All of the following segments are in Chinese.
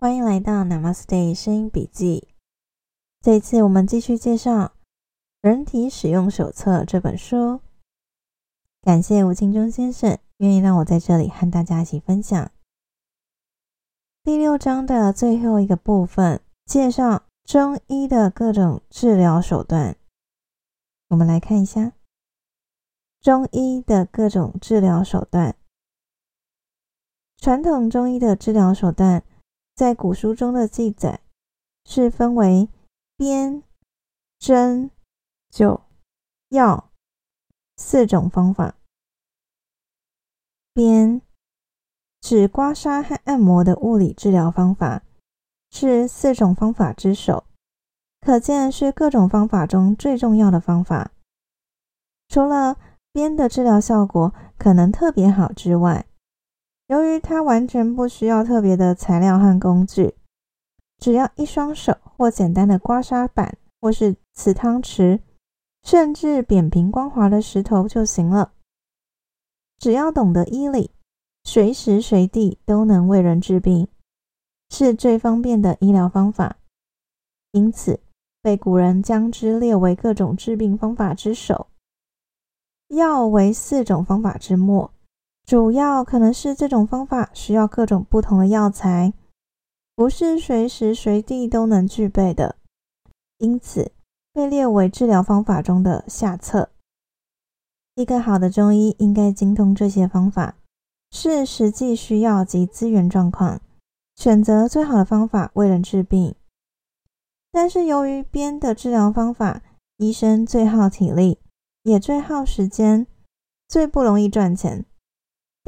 欢迎来到 Namaste 声音笔记。这一次我们继续介绍《人体使用手册》这本书。感谢吴敬中先生愿意让我在这里和大家一起分享。第六章的最后一个部分，介绍中医的各种治疗手段。我们来看一下中医的各种治疗手段。传统中医的治疗手段。在古书中的记载是分为鞭、针、灸、药四种方法。鞭指刮痧和按摩的物理治疗方法，是四种方法之首，可见是各种方法中最重要的方法。除了鞭的治疗效果可能特别好之外，由于它完全不需要特别的材料和工具，只要一双手或简单的刮痧板，或是瓷汤匙，甚至扁平光滑的石头就行了。只要懂得医理，随时随地都能为人治病，是最方便的医疗方法。因此，被古人将之列为各种治病方法之首。药为四种方法之末。主要可能是这种方法需要各种不同的药材，不是随时随地都能具备的，因此被列为治疗方法中的下策。一个好的中医应该精通这些方法，视实际需要及资源状况，选择最好的方法为人治病。但是由于边的治疗方法，医生最耗体力，也最耗时间，最不容易赚钱。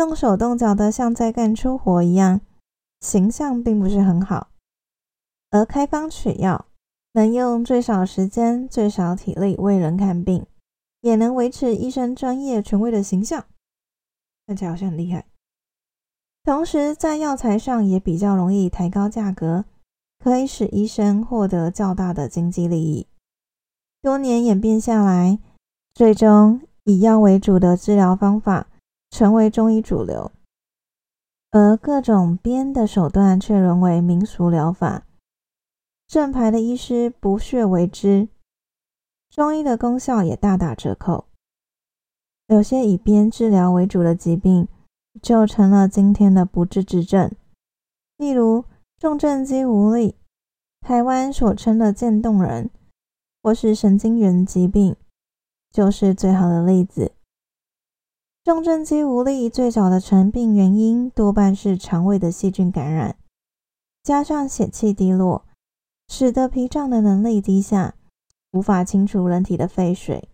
动手动脚的，像在干粗活一样，形象并不是很好。而开方取药，能用最少时间、最少体力为人看病，也能维持医生专业权威的形象，看起来好像很厉害。同时，在药材上也比较容易抬高价格，可以使医生获得较大的经济利益。多年演变下来，最终以药为主的治疗方法。成为中医主流，而各种编的手段却沦为民俗疗法。正牌的医师不屑为之，中医的功效也大打折扣。有些以编治疗为主的疾病，就成了今天的不治之症。例如重症肌无力，台湾所称的渐冻人，或是神经元疾病，就是最好的例子。重症肌无力最早的成病原因多半是肠胃的细菌感染，加上血气低落，使得脾脏的能力低下，无法清除人体的废水，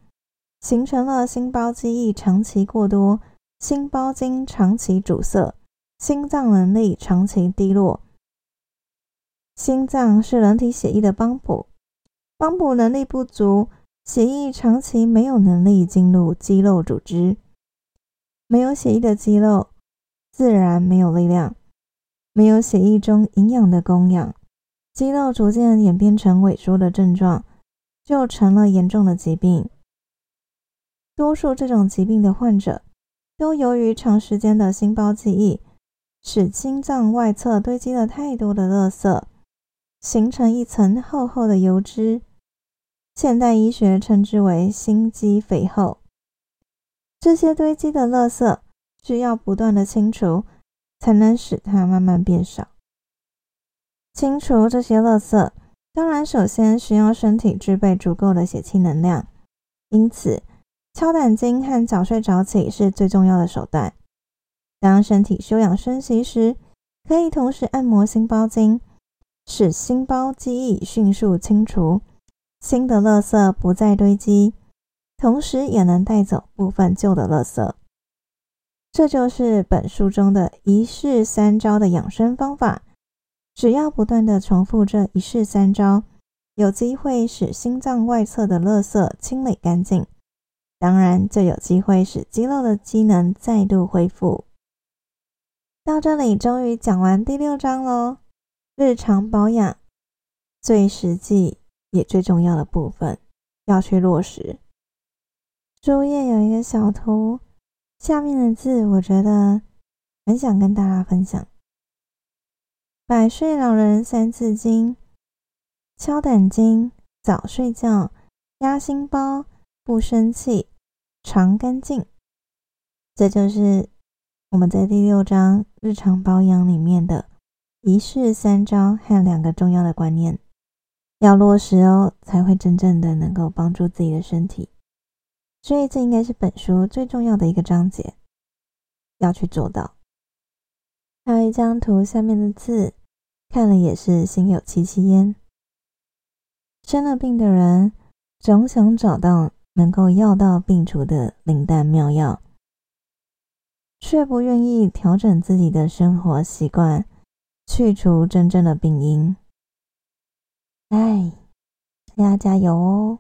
形成了心包积液长期过多、心包经长期阻塞、心脏能力长期低落。心脏是人体血液的帮补，帮补能力不足，血液长期没有能力进入肌肉组织。没有血液的肌肉，自然没有力量；没有血液中营养的供养，肌肉逐渐演变成萎缩的症状，就成了严重的疾病。多数这种疾病的患者，都由于长时间的心包记忆，使心脏外侧堆积了太多的垃圾，形成一层厚厚的油脂。现代医学称之为心肌肥厚。这些堆积的垃圾需要不断的清除，才能使它慢慢变少。清除这些垃圾，当然首先需要身体具备足够的血气能量，因此敲胆经和早睡早起是最重要的手段。当身体休养生息时，可以同时按摩心包经，使心包积液迅速清除，新的垃圾不再堆积。同时也能带走部分旧的垃圾，这就是本书中的一式三招的养生方法。只要不断的重复这一式三招，有机会使心脏外侧的垃圾清理干净，当然就有机会使肌肉的机能再度恢复。到这里，终于讲完第六章喽。日常保养最实际也最重要的部分，要去落实。书页有一个小图，下面的字我觉得很想跟大家分享。百岁老人三字经、敲胆经、早睡觉、压心包、不生气、常干净，这就是我们在第六章日常保养里面的仪式三招和两个重要的观念，要落实哦，才会真正的能够帮助自己的身体。所以这应该是本书最重要的一个章节，要去做到。还有一张图，下面的字看了也是心有戚戚焉。生了病的人总想找到能够药到病除的灵丹妙药，却不愿意调整自己的生活习惯，去除真正的病因。哎，大家加油哦，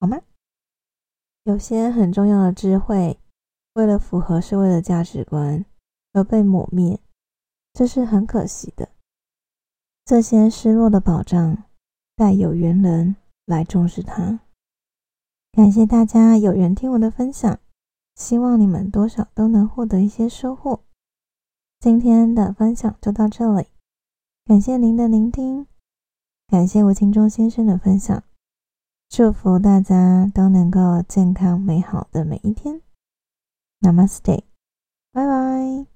好吗？有些很重要的智慧，为了符合社会的价值观而被抹灭。这是很可惜的。这些失落的宝藏，待有缘人来重视它。感谢大家有缘听我的分享，希望你们多少都能获得一些收获。今天的分享就到这里，感谢您的聆听，感谢吴清忠先生的分享，祝福大家都能够健康美好的每一天。Namaste，拜拜。